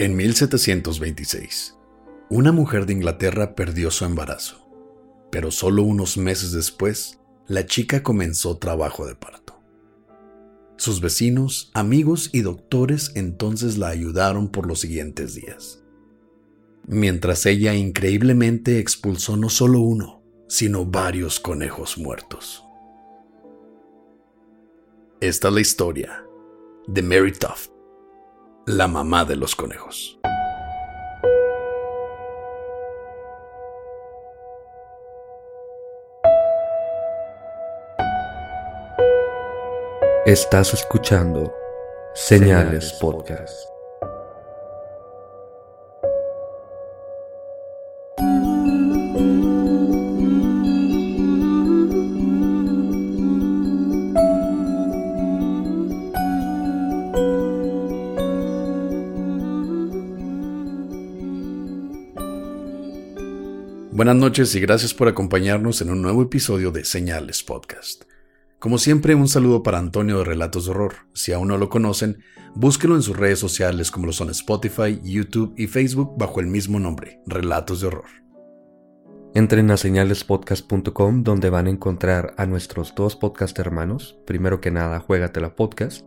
En 1726, una mujer de Inglaterra perdió su embarazo, pero solo unos meses después, la chica comenzó trabajo de parto. Sus vecinos, amigos y doctores entonces la ayudaron por los siguientes días. Mientras ella increíblemente expulsó no solo uno, sino varios conejos muertos. Esta es la historia de Mary Tuft, la mamá de los conejos. Estás escuchando Señales Podcast. Buenas noches y gracias por acompañarnos en un nuevo episodio de Señales Podcast. Como siempre, un saludo para Antonio de Relatos de Horror. Si aún no lo conocen, búsquenlo en sus redes sociales como lo son Spotify, YouTube y Facebook bajo el mismo nombre, Relatos de Horror. Entren a señalespodcast.com donde van a encontrar a nuestros dos podcast hermanos. Primero que nada, Juegatela Podcast,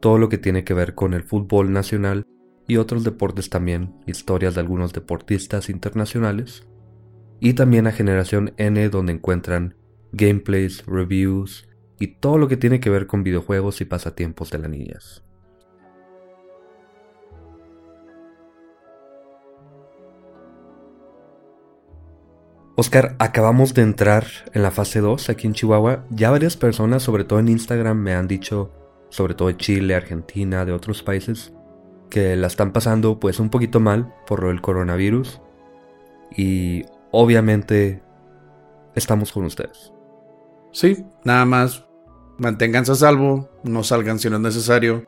todo lo que tiene que ver con el fútbol nacional y otros deportes también, historias de algunos deportistas internacionales. Y también a Generación N donde encuentran gameplays, reviews y todo lo que tiene que ver con videojuegos y pasatiempos de las niñas. Oscar, acabamos de entrar en la fase 2 aquí en Chihuahua. Ya varias personas, sobre todo en Instagram, me han dicho, sobre todo de Chile, Argentina, de otros países, que la están pasando pues un poquito mal por del coronavirus. Y obviamente estamos con ustedes. Sí, nada más. Manténganse a salvo, no salgan si no es necesario.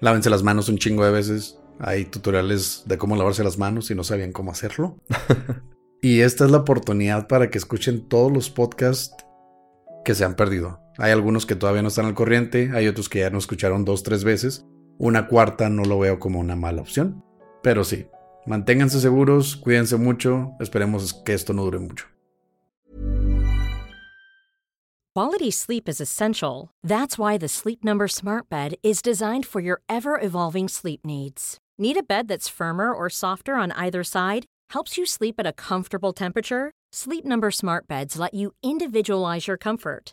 Lávense las manos un chingo de veces. Hay tutoriales de cómo lavarse las manos si no sabían cómo hacerlo. y esta es la oportunidad para que escuchen todos los podcasts que se han perdido. Hay algunos que todavía no están al corriente, hay otros que ya no escucharon dos, tres veces. Una cuarta no lo veo como una mala opción. Pero sí, manténganse seguros, cuídense mucho, esperemos que esto no dure mucho. Quality sleep is essential. That's why the Sleep Number Smart Bed is designed for your ever evolving sleep needs. Need a bed that's firmer or softer on either side? Helps you sleep at a comfortable temperature? Sleep Number Smart Beds let you individualize your comfort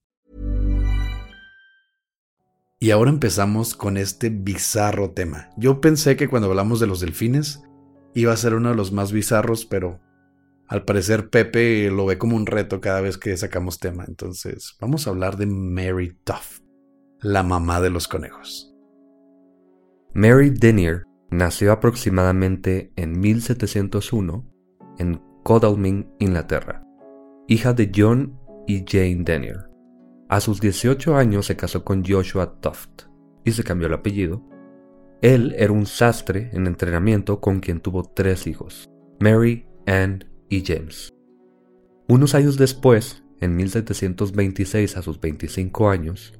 Y ahora empezamos con este bizarro tema. Yo pensé que cuando hablamos de los delfines iba a ser uno de los más bizarros, pero al parecer Pepe lo ve como un reto cada vez que sacamos tema. Entonces, vamos a hablar de Mary Tuff, la mamá de los conejos. Mary Denier nació aproximadamente en 1701 en Godalming, Inglaterra, hija de John y Jane Denier. A sus 18 años se casó con Joshua Tuft y se cambió el apellido. Él era un sastre en entrenamiento con quien tuvo tres hijos, Mary, Anne y James. Unos años después, en 1726 a sus 25 años,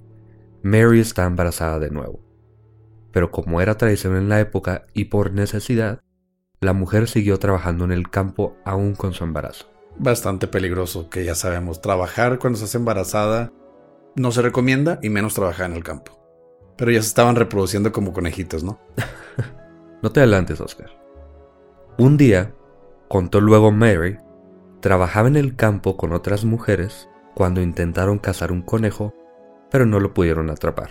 Mary está embarazada de nuevo. pero como era tradición en la época y por necesidad, la mujer siguió trabajando en el campo aún con su embarazo. Bastante peligroso, que ya sabemos, trabajar cuando hace embarazada no se recomienda y menos trabajar en el campo. Pero ya se estaban reproduciendo como conejitos, ¿no? no te adelantes, Oscar. Un día, contó luego Mary, trabajaba en el campo con otras mujeres cuando intentaron cazar un conejo, pero no lo pudieron atrapar.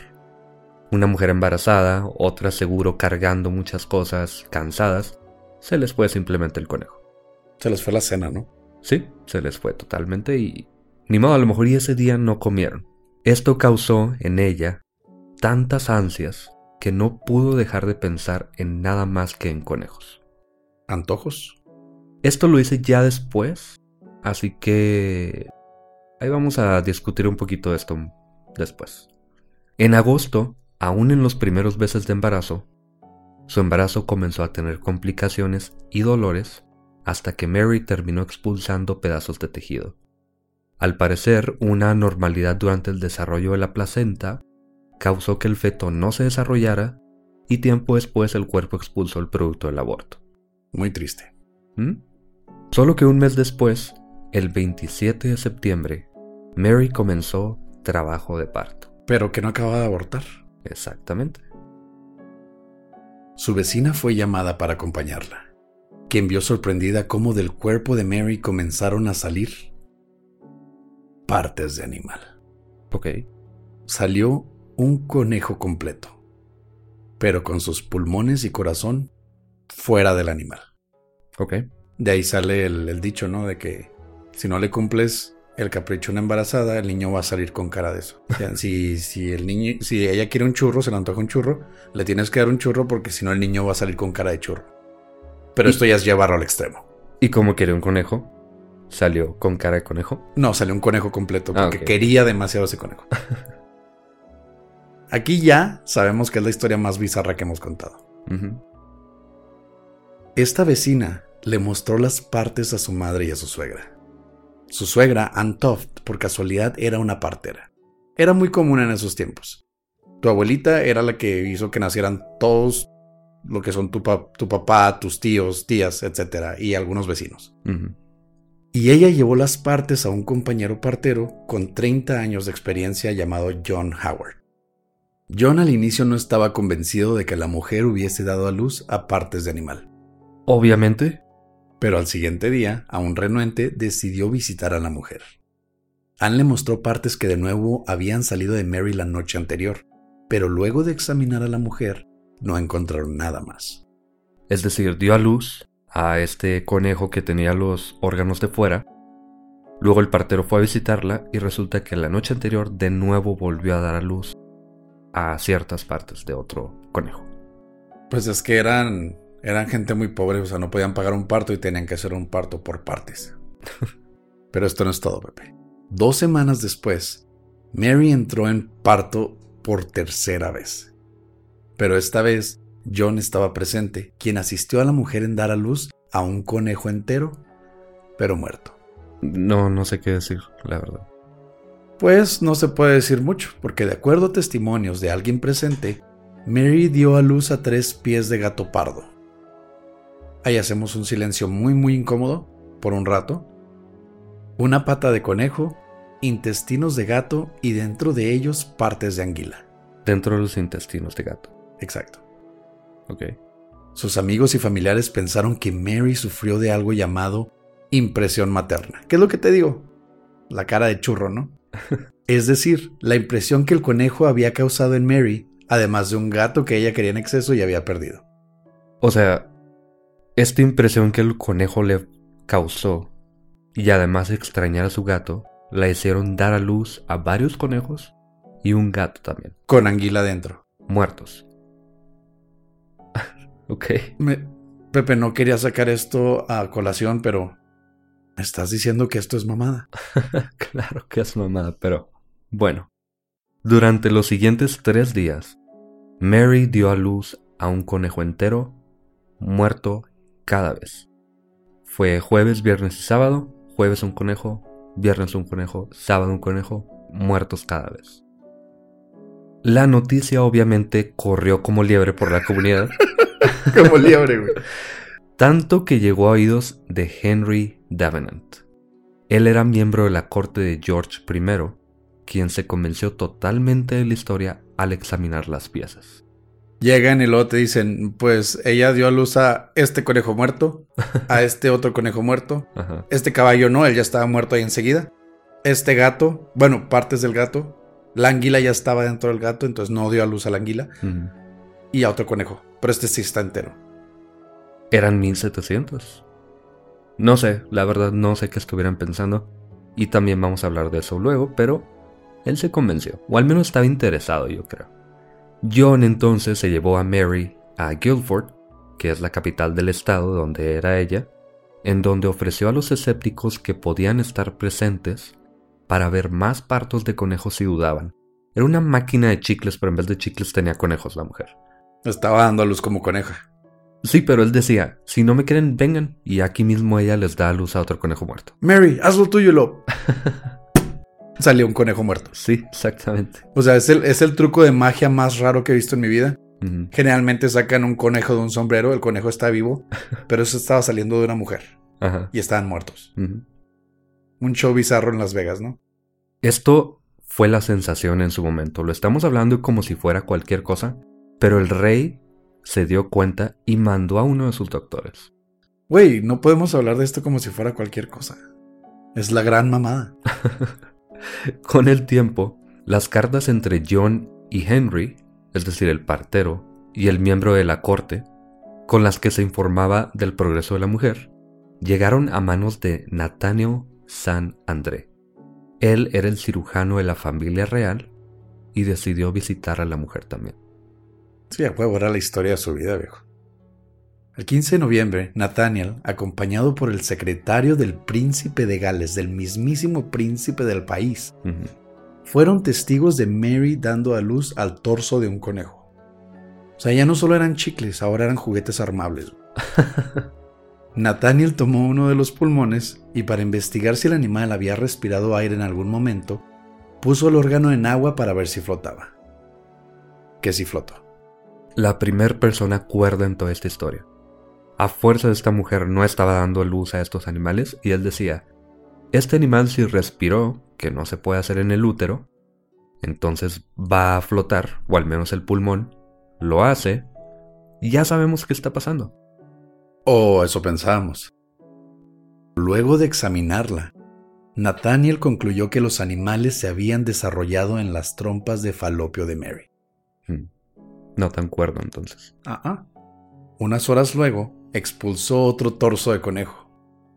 Una mujer embarazada, otra seguro cargando muchas cosas, cansadas, se les fue simplemente el conejo. Se les fue la cena, ¿no? Sí, se les fue totalmente y... Ni modo, a lo mejor y ese día no comieron. Esto causó en ella tantas ansias que no pudo dejar de pensar en nada más que en conejos. ¿Antojos? Esto lo hice ya después, así que ahí vamos a discutir un poquito de esto después. En agosto, aún en los primeros meses de embarazo, su embarazo comenzó a tener complicaciones y dolores hasta que Mary terminó expulsando pedazos de tejido. Al parecer, una anormalidad durante el desarrollo de la placenta causó que el feto no se desarrollara y tiempo después el cuerpo expulsó el producto del aborto. Muy triste. ¿Mm? Solo que un mes después, el 27 de septiembre, Mary comenzó trabajo de parto. Pero que no acababa de abortar. Exactamente. Su vecina fue llamada para acompañarla, quien vio sorprendida cómo del cuerpo de Mary comenzaron a salir partes de animal. Ok. Salió un conejo completo, pero con sus pulmones y corazón fuera del animal. Ok. De ahí sale el, dicho, ¿no? De que si no le cumples el capricho a una embarazada, el niño va a salir con cara de eso. si, si el niño, si ella quiere un churro, se le antoja un churro, le tienes que dar un churro porque si no el niño va a salir con cara de churro. Pero esto ya es llevarlo al extremo. ¿Y cómo quiere un conejo? ¿Salió con cara de conejo? No, salió un conejo completo ah, porque quería demasiado ese conejo. Aquí ya sabemos que es la historia más bizarra que hemos contado. Esta vecina le mostró las partes a su madre y a su suegra. Su suegra, Ann Toft, por casualidad era una partera. Era muy común en esos tiempos. Tu abuelita era la que hizo que nacieran todos lo que son tu, papá, tus tíos, tías, etc. y algunos vecinos y ella llevó las partes a un compañero partero con 30 años de experiencia llamado John Howard. John al inicio no estaba convencido de que la mujer hubiese dado a luz a partes de animal. Obviamente. Pero al siguiente día, aún renuente, decidió visitar a la mujer. Anne le mostró partes que de nuevo habían salido de Mary la noche anterior, pero luego de examinar a la mujer, no encontraron nada más. Es decir, dio a luz a este conejo que tenía los órganos de fuera. Luego el partero fue a visitarla y resulta que la noche anterior de nuevo volvió a dar a luz a ciertas partes de otro conejo. Pues es que eran, eran gente muy pobre, o sea, no podían pagar un parto y tenían que hacer un parto por partes. Pero esto no es todo, Pepe. Dos semanas después, Mary entró en parto por tercera vez. Pero esta vez John estaba presente, quien asistió a la mujer en dar a luz a un conejo entero, pero muerto. No, no sé qué decir, la verdad. Pues no se puede decir mucho, porque de acuerdo a testimonios de alguien presente, Mary dio a luz a tres pies de gato pardo. Ahí hacemos un silencio muy muy incómodo, por un rato. Una pata de conejo, intestinos de gato y dentro de ellos partes de anguila. Dentro de los intestinos de gato. Exacto. Ok. Sus amigos y familiares pensaron que Mary sufrió de algo llamado impresión materna. ¿Qué es lo que te digo? La cara de churro, ¿no? es decir, la impresión que el conejo había causado en Mary, además de un gato que ella quería en exceso y había perdido. O sea, esta impresión que el conejo le causó y además extrañar a su gato, la hicieron dar a luz a varios conejos y un gato también. Con anguila dentro. Muertos. Ok. Pepe, no quería sacar esto a colación, pero me estás diciendo que esto es mamada. claro que es mamada, pero bueno. Durante los siguientes tres días, Mary dio a luz a un conejo entero, muerto cada vez. Fue jueves, viernes y sábado, jueves un conejo, viernes un conejo, sábado un conejo, muertos cada vez. La noticia obviamente corrió como liebre por la comunidad. Como liebre, güey. tanto que llegó a oídos de Henry Davenant. Él era miembro de la corte de George I, quien se convenció totalmente de la historia al examinar las piezas. Llegan y luego te dicen, pues ella dio a luz a este conejo muerto, a este otro conejo muerto, Ajá. este caballo no, él ya estaba muerto ahí enseguida. Este gato, bueno, partes del gato. La anguila ya estaba dentro del gato, entonces no dio a luz a la anguila. Y a otro conejo, pero este sí está entero. Eran 1700. No sé, la verdad no sé qué estuvieran pensando. Y también vamos a hablar de eso luego, pero él se convenció, o al menos estaba interesado, yo creo. John entonces se llevó a Mary a Guilford, que es la capital del estado donde era ella, en donde ofreció a los escépticos que podían estar presentes para ver más partos de conejos si dudaban. Era una máquina de chicles, pero en vez de chicles tenía conejos la mujer. Estaba dando a luz como coneja. Sí, pero él decía, si no me quieren, vengan. Y aquí mismo ella les da a luz a otro conejo muerto. Mary, haz lo tuyo, lo. Salió un conejo muerto. Sí, exactamente. O sea, es el, es el truco de magia más raro que he visto en mi vida. Generalmente sacan un conejo de un sombrero, el conejo está vivo, pero eso estaba saliendo de una mujer Ajá. y estaban muertos. ujú. Un show bizarro en Las Vegas, ¿no? Esto fue la sensación en su momento. Lo estamos hablando como si fuera cualquier cosa, pero el rey se dio cuenta y mandó a uno de sus doctores. Güey, no podemos hablar de esto como si fuera cualquier cosa. Es la gran mamada. Con el tiempo, las cartas entre John y Henry, es decir, el partero y el miembro de la corte, con las que se informaba del progreso de la mujer, llegaron a manos de Nathaniel San André. Él era el cirujano de la familia real y decidió visitar a la mujer también. Sí, a huevo, era la historia de su vida, viejo. El 15 de noviembre, Nathaniel, acompañado por el secretario del príncipe de Gales, del mismísimo príncipe del país, fueron testigos de Mary dando a luz al torso de un conejo. O sea, ya no solo eran chicles, ahora eran juguetes armables. Nathaniel tomó uno de los pulmones y para investigar si el animal había respirado aire en algún momento, puso el órgano en agua para ver si flotaba. Que sí flotó. La primer persona cuerda en toda esta historia. A fuerza de esta mujer no estaba dando luz a estos animales y él decía, este animal si respiró, que no se puede hacer en el útero, entonces va a flotar, o al menos el pulmón, lo hace, y ya sabemos qué está pasando. O eso pensábamos. Luego de examinarla, Nathaniel concluyó que los animales se habían desarrollado en las trompas de falopio de Mary. Hmm. No tan cuerdo entonces. Ah, ah. Unas horas luego, expulsó otro torso de conejo.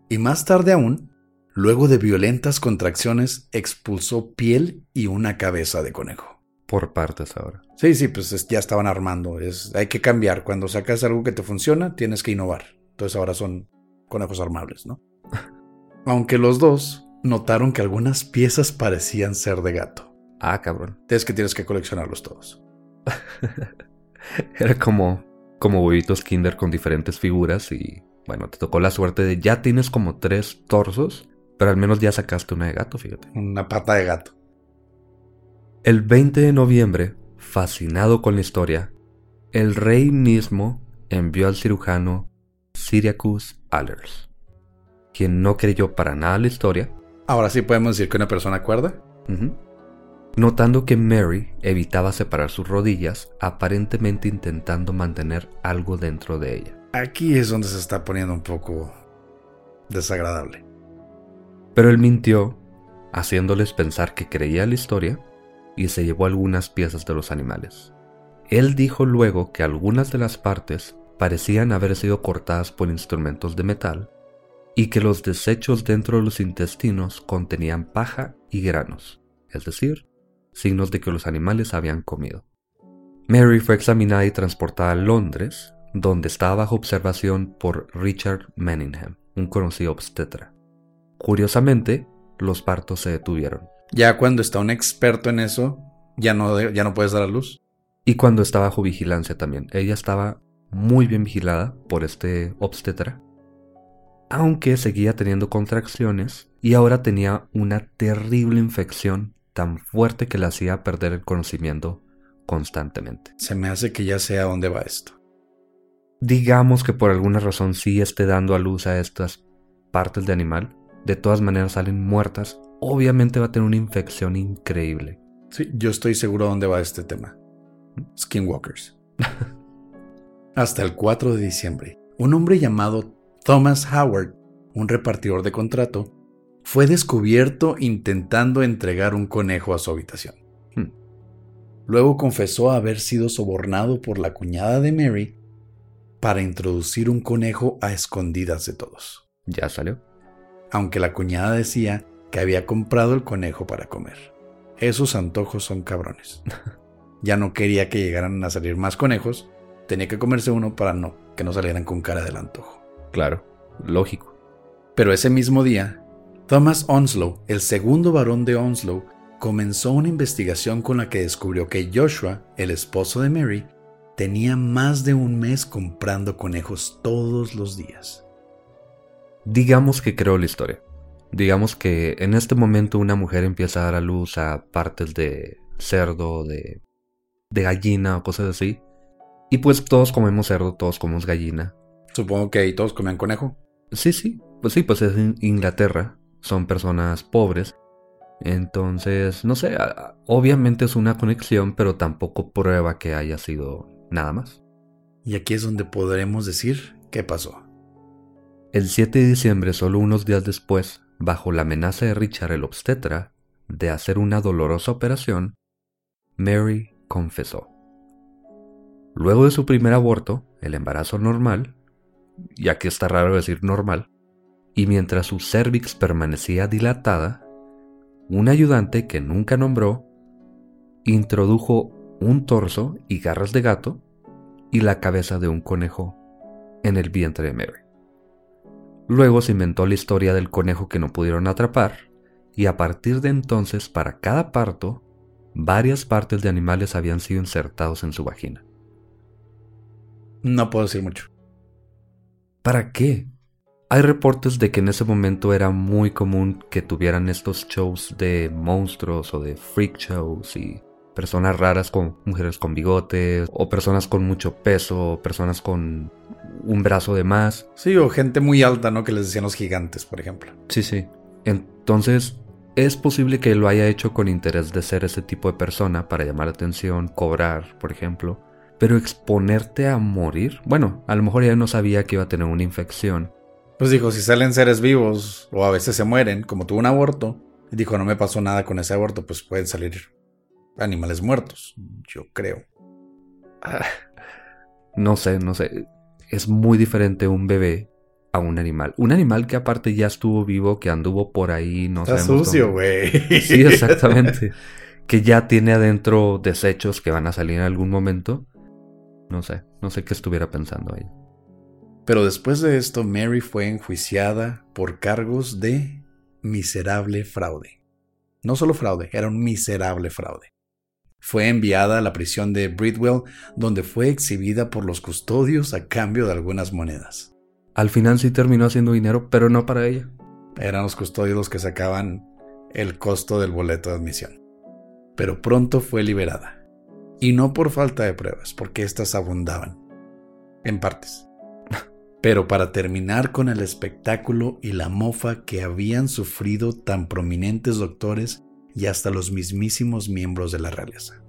Y más tarde aún, luego de violentas contracciones, expulsó piel y una cabeza de conejo. Por partes ahora. Sí, sí, pues es- ya estaban armando. Es, hay que cambiar. Cuando sacas algo que te funciona, tienes que innovar. Entonces ahora son conejos armables, ¿no? Aunque los dos notaron que algunas piezas parecían ser de gato. Ah, cabrón. Es que tienes que coleccionarlos todos. Era como, como huevitos kinder con diferentes figuras y bueno, te tocó la suerte de ya tienes como tres torsos, pero al menos ya sacaste una de gato, fíjate. Una pata de gato. El 20 de noviembre, fascinado con la historia, el rey mismo envió al cirujano Syracuse Allers, quien no creyó para nada la historia, Ahora sí podemos decir que una persona cuerda. Notando que Mary evitaba separar sus rodillas, aparentemente intentando mantener algo dentro de ella. Aquí es donde se está poniendo un poco desagradable. Pero él mintió, haciéndoles pensar que creía la historia, y se llevó algunas piezas de los animales. Él dijo luego que algunas de las partes parecían haber sido cortadas por instrumentos de metal, y que los desechos dentro de los intestinos contenían paja y granos, es decir, signos de que los animales habían comido. Mary fue examinada y transportada a Londres, donde estaba bajo observación por Richard Manningham, un conocido obstetra. Curiosamente, los partos se detuvieron, Ya cuando está un experto en eso, ya no, ya no puedes dar a luz. y cuando está bajo vigilancia también. Ella estaba muy bien vigilada por este obstetra, aunque seguía teniendo contracciones y ahora tenía una terrible infección tan fuerte que le hacía perder el conocimiento constantemente. Se me hace que ya sé a dónde va esto. Digamos que por alguna razón sí esté dando a luz a estas partes de animal, de todas maneras salen muertas, obviamente va a tener una infección increíble. Sí, yo estoy seguro dónde va este tema. Skinwalkers. Hasta el 4 de diciembre, un hombre llamado Thomas Howard, un repartidor de contrato, fue descubierto intentando entregar un conejo a su habitación. Hmm. Luego confesó haber sido sobornado por la cuñada de Mary para introducir un conejo a escondidas de todos. ¿Ya salió? Aunque la cuñada decía que había comprado el conejo para comer. Esos antojos son cabrones. ya no quería que llegaran a salir más conejos, tenía que comerse uno para no que no salieran con cara del antojo. Claro, lógico. Pero ese mismo día, Thomas Onslow, el segundo varón de Onslow, comenzó una investigación con la que descubrió que Joshua, el esposo de Mary, tenía más de un mes comprando conejos todos los días. Digamos que creó la historia. Digamos que en este momento una mujer empieza a dar a luz a partes de cerdo, de, de gallina o cosas así. Y pues todos comemos cerdo, todos comemos gallina. Supongo que ahí todos comían conejo. Sí, sí. Pues sí, pues es en Inglaterra son personas pobres. Entonces, no sé, obviamente es una conexión, pero tampoco prueba que haya sido nada más. Y aquí es donde podremos decir qué pasó. El 7 de diciembre, solo unos días después, bajo la amenaza de Richard el obstetra de hacer una dolorosa operación, Mary confesó. Luego de su primer aborto, el embarazo normal, ya que está raro decir normal, y mientras su cervix permanecía dilatada, un ayudante que nunca nombró introdujo un torso y garras de gato y la cabeza de un conejo en el vientre de Mary. Luego se inventó la historia del conejo que no pudieron atrapar y a partir de entonces para cada parto varias partes de animales habían sido insertados en su vagina. No puedo decir mucho. ¿Para qué? Hay reportes de que en ese momento era muy común que tuvieran estos shows de monstruos o de freak shows y personas raras con mujeres con bigotes o personas con mucho peso o personas con un brazo de más. Sí, o gente muy alta, ¿no? Que les decían los gigantes, por ejemplo. Sí, sí. Entonces, es posible que lo haya hecho con interés de ser ese tipo de persona para llamar la atención, cobrar, por ejemplo. Pero exponerte a morir, bueno, a lo mejor ya no sabía que iba a tener una infección pues dijo, si salen seres vivos o a veces se mueren, como tuvo un aborto, y dijo, no me pasó nada con ese aborto, pues pueden salir animales muertos, yo creo. Ah, no sé, no sé. Es muy diferente un bebé a un animal. Un animal que aparte ya estuvo vivo, que anduvo por ahí, no Está sucio, güey. Sí, exactamente. que ya tiene adentro desechos que van a salir en algún momento. No sé, no sé qué estuviera pensando ahí. Pero después de esto, Mary fue enjuiciada por cargos de miserable fraude. No solo fraude, era un miserable fraude. Fue enviada a la prisión de Bridwell, donde fue exhibida por los custodios a cambio de algunas monedas. Al final sí terminó haciendo dinero, pero no para ella. Eran los custodios los que sacaban el costo del boleto de admisión. Pero pronto fue liberada. Y no por falta de pruebas, porque éstas abundaban. En partes pero para terminar con el espectáculo y la mofa que habían sufrido tan prominentes doctores y hasta los mismísimos miembros de la realeza.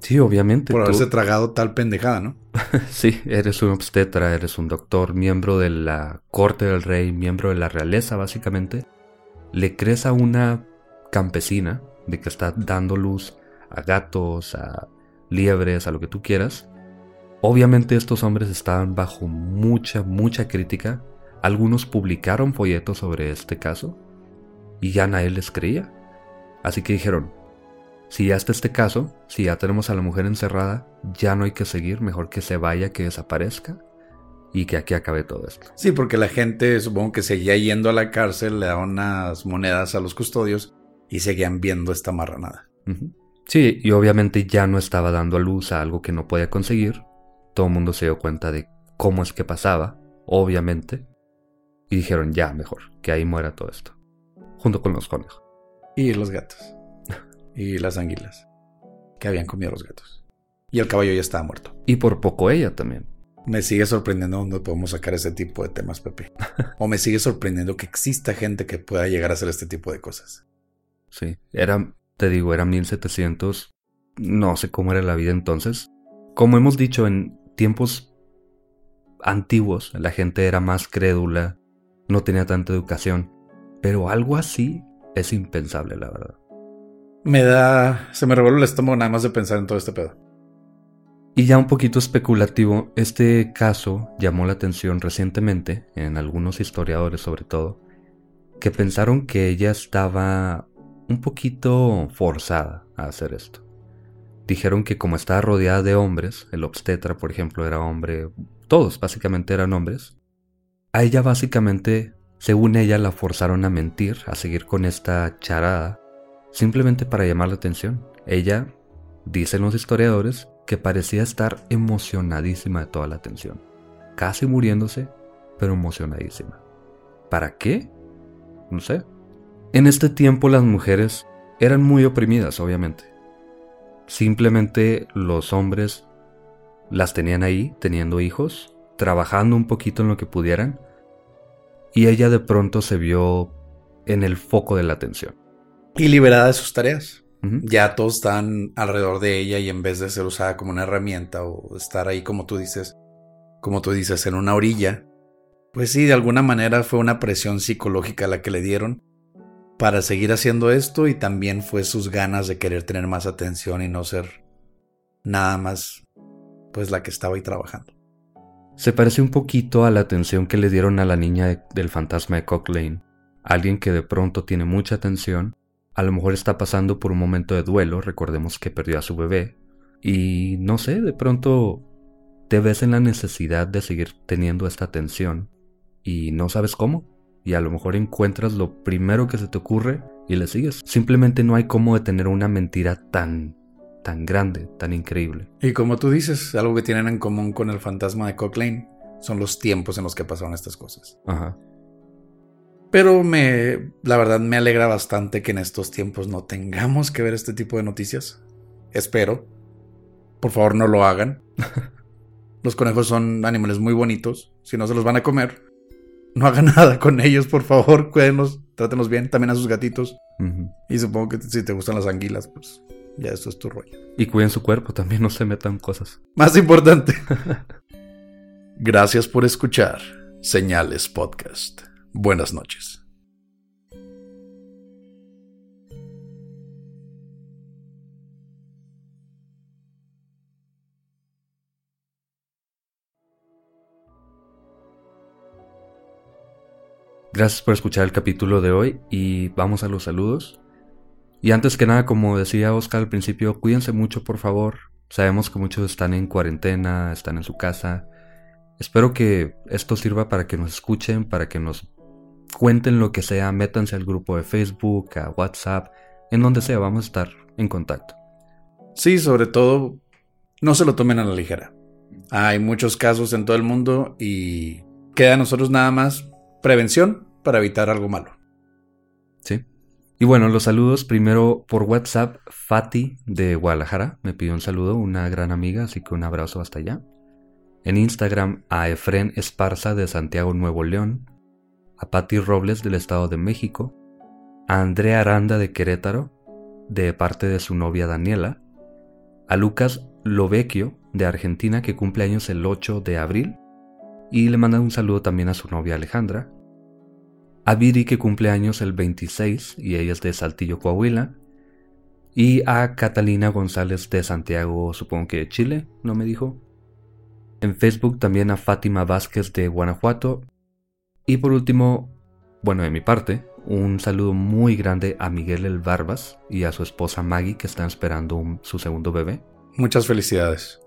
Sí, obviamente. Por haberse tragado tal pendejada, ¿no? sí, eres un obstetra, eres un doctor, miembro de la corte del rey, miembro de la realeza, básicamente. Le crees a una campesina de que está dando luz a gatos, a liebres, a lo que tú quieras, Obviamente estos hombres estaban bajo mucha, mucha crítica. Algunos publicaron folletos sobre este caso y ya nadie les creía. Así que dijeron, si ya está este caso, si ya tenemos a la mujer encerrada, ya no hay que seguir, mejor que se vaya, que desaparezca y que aquí acabe todo esto. Sí, porque la gente supongo que seguía yendo a la cárcel, le daban unas monedas a los custodios y seguían viendo esta marranada. Sí, y obviamente ya no estaba dando a luz a algo que no podía conseguir, todo el mundo se dio cuenta de cómo es que pasaba, obviamente, y dijeron ya mejor, que ahí muera todo esto, junto con los conejos. Y los gatos. y las anguilas. que habían comido los gatos. Y el caballo ya estaba muerto. Y por poco ella también. Me sigue sorprendiendo dónde podemos sacar ese tipo de temas, Pepe. o me sigue sorprendiendo que exista gente que pueda llegar a hacer este tipo de cosas. Sí, era, te digo, era 1700. No sé cómo era la vida entonces. Como hemos dicho, en tiempos antiguos la gente era más crédula, no tenía tanta educación. Pero algo así es impensable, la verdad. Me da. Se me revuelve el estómago nada más de pensar en todo este pedo. Y ya un poquito especulativo, este caso llamó la atención recientemente, en algunos historiadores sobre todo, que pensaron que ella estaba un poquito forzada a hacer esto. Dijeron que como estaba rodeada de hombres, el obstetra por ejemplo era hombre, todos básicamente eran hombres, a ella básicamente, según ella, la forzaron a mentir, a seguir con esta charada, simplemente para llamar la atención. Ella, dicen los historiadores, que parecía estar emocionadísima de toda la atención, casi muriéndose, pero emocionadísima. ¿Para qué? No sé. En este tiempo las mujeres eran muy oprimidas, obviamente. Simplemente los hombres las tenían ahí, teniendo hijos, trabajando un poquito en lo que pudieran, y ella de pronto se vio en el foco de la atención. Y liberada de sus tareas. Ya todos están alrededor de ella y en vez de ser usada como una herramienta o estar ahí como tú dices, como tú dices, en una orilla, pues sí, de alguna manera fue una presión psicológica la que le dieron para seguir haciendo esto y también fue sus ganas de querer tener más atención y no ser nada más pues la que estaba ahí trabajando. Se parece un poquito a la atención que le dieron a la niña del fantasma de Cocklane. Alguien que de pronto tiene mucha atención, a lo mejor está pasando por un momento de duelo, recordemos que perdió a su bebé, y no sé, de pronto te ves en la necesidad de seguir teniendo esta atención y no sabes cómo y a lo mejor encuentras lo primero que se te ocurre y le sigues. Simplemente no hay cómo detener una mentira tan tan grande, tan increíble. Y como tú dices, algo que tienen en común con el fantasma de Cochlane son los tiempos en los que pasaron estas cosas. Ajá. Pero me, la verdad me alegra bastante que en estos tiempos no tengamos que ver este tipo de noticias. Espero. Por favor, no lo hagan. los conejos son animales muy bonitos. Si no se los van a comer, no haga nada con ellos, por favor, cuídenos, trátenos bien, también a sus gatitos. Y supongo que si te gustan las anguilas, pues ya eso es tu rollo. Y cuiden su cuerpo, también no se metan cosas. Más importante. Gracias por escuchar Señales Podcast. Buenas noches. Gracias por escuchar el capítulo de hoy y vamos a los saludos. Y antes que nada, como decía Oscar al principio, cuídense mucho por favor. Sabemos que muchos están en cuarentena, están en su casa. Espero que esto sirva para que nos escuchen, para que nos cuenten lo que sea, métanse al grupo de Facebook, a WhatsApp, en donde sea, vamos a estar en contacto. Sí, sobre todo, no se lo tomen a la ligera. Hay muchos casos en todo el mundo y queda a nosotros nada más prevención para evitar algo malo. Y bueno, los saludos primero por WhatsApp. Fati de Guadalajara me pidió un saludo, una gran amiga, así que un abrazo hasta allá. En Instagram a Efren Esparza de Santiago Nuevo León, a Patti Robles del Estado de México, a Andrea Aranda de Querétaro, de parte de su novia Daniela, a Lucas Lovecchio de Argentina que cumple años el 8 de abril, y le manda un saludo también a su novia Alejandra. A Viri que cumple años el 26 y ella es de Saltillo, Coahuila. Y a Catalina González de Santiago, supongo que de Chile, no me dijo. En Facebook también a Fátima Vázquez de Guanajuato. Y por último, bueno, de mi parte, un saludo muy grande a Miguel El Barbas y a su esposa Maggie que están esperando su segundo bebé. Muchas felicidades.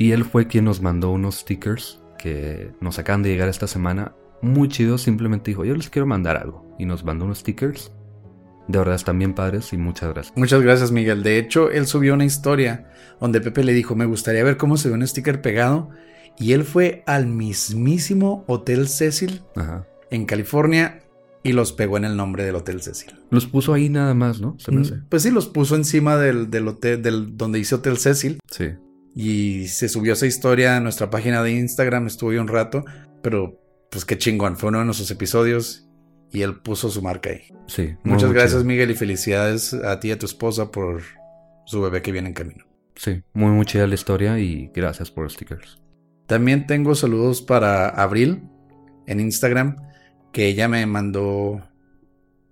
Y él fue quien nos mandó unos stickers que nos acaban de llegar esta semana. Muy chido, simplemente dijo, yo les quiero mandar algo. Y nos mandó unos stickers. De verdad están bien padres y muchas gracias. Muchas gracias, Miguel. De hecho, él subió una historia donde Pepe le dijo, me gustaría ver cómo se ve un sticker pegado. Y él fue al mismísimo Hotel Cecil en California y los pegó en el nombre del Hotel Cecil. Los puso ahí nada más, ¿no? Se me hace. Pues sí, los puso encima del, del hotel, del, donde dice Hotel Cecil. Sí. Y se subió esa historia a nuestra página de Instagram, estuvo ahí un rato, pero pues qué chingón, fue uno de nuestros episodios y él puso su marca ahí. Sí. Muchas gracias chido. Miguel y felicidades a ti y a tu esposa por su bebé que viene en camino. Sí, muy, muy chida la historia y gracias por los stickers. También tengo saludos para Abril en Instagram, que ella me mandó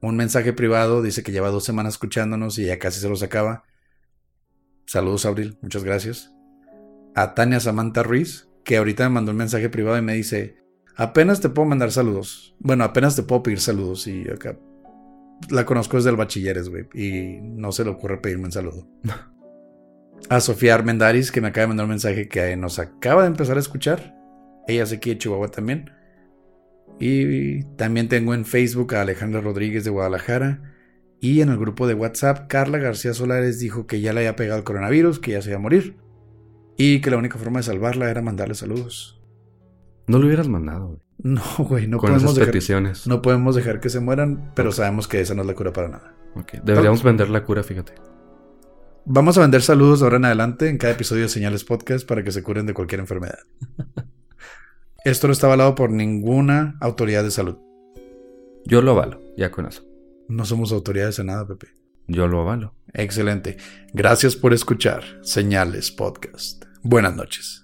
un mensaje privado, dice que lleva dos semanas escuchándonos y ya casi se los acaba. Saludos Abril, muchas gracias. A Tania Samantha Ruiz, que ahorita me mandó un mensaje privado y me dice, apenas te puedo mandar saludos. Bueno, apenas te puedo pedir saludos y acá la conozco desde el bachilleres, güey, y no se le ocurre pedirme un saludo. A Sofía Armendaris, que me acaba de mandar un mensaje que nos acaba de empezar a escuchar. Ella es aquí de Chihuahua también. Y también tengo en Facebook a Alejandra Rodríguez de Guadalajara. Y en el grupo de WhatsApp, Carla García Solares dijo que ya le había pegado el coronavirus, que ya se iba a morir. Y que la única forma de salvarla era mandarle saludos. No lo hubieras mandado, güey. No, güey, no Con podemos esas dejar, peticiones. no podemos dejar que se mueran, pero sabemos que esa no es la cura para nada. Ok, Deberíamos vender la cura, fíjate. Vamos a vender saludos de ahora en adelante en cada episodio de Señales Podcast para que se curen de cualquier enfermedad. Esto no está avalado por ninguna autoridad de salud. Yo lo avalo, ya con eso. No somos autoridades en nada, Pepe. Yo lo avalo. Excelente. Gracias por escuchar Señales Podcast. Buenas noches.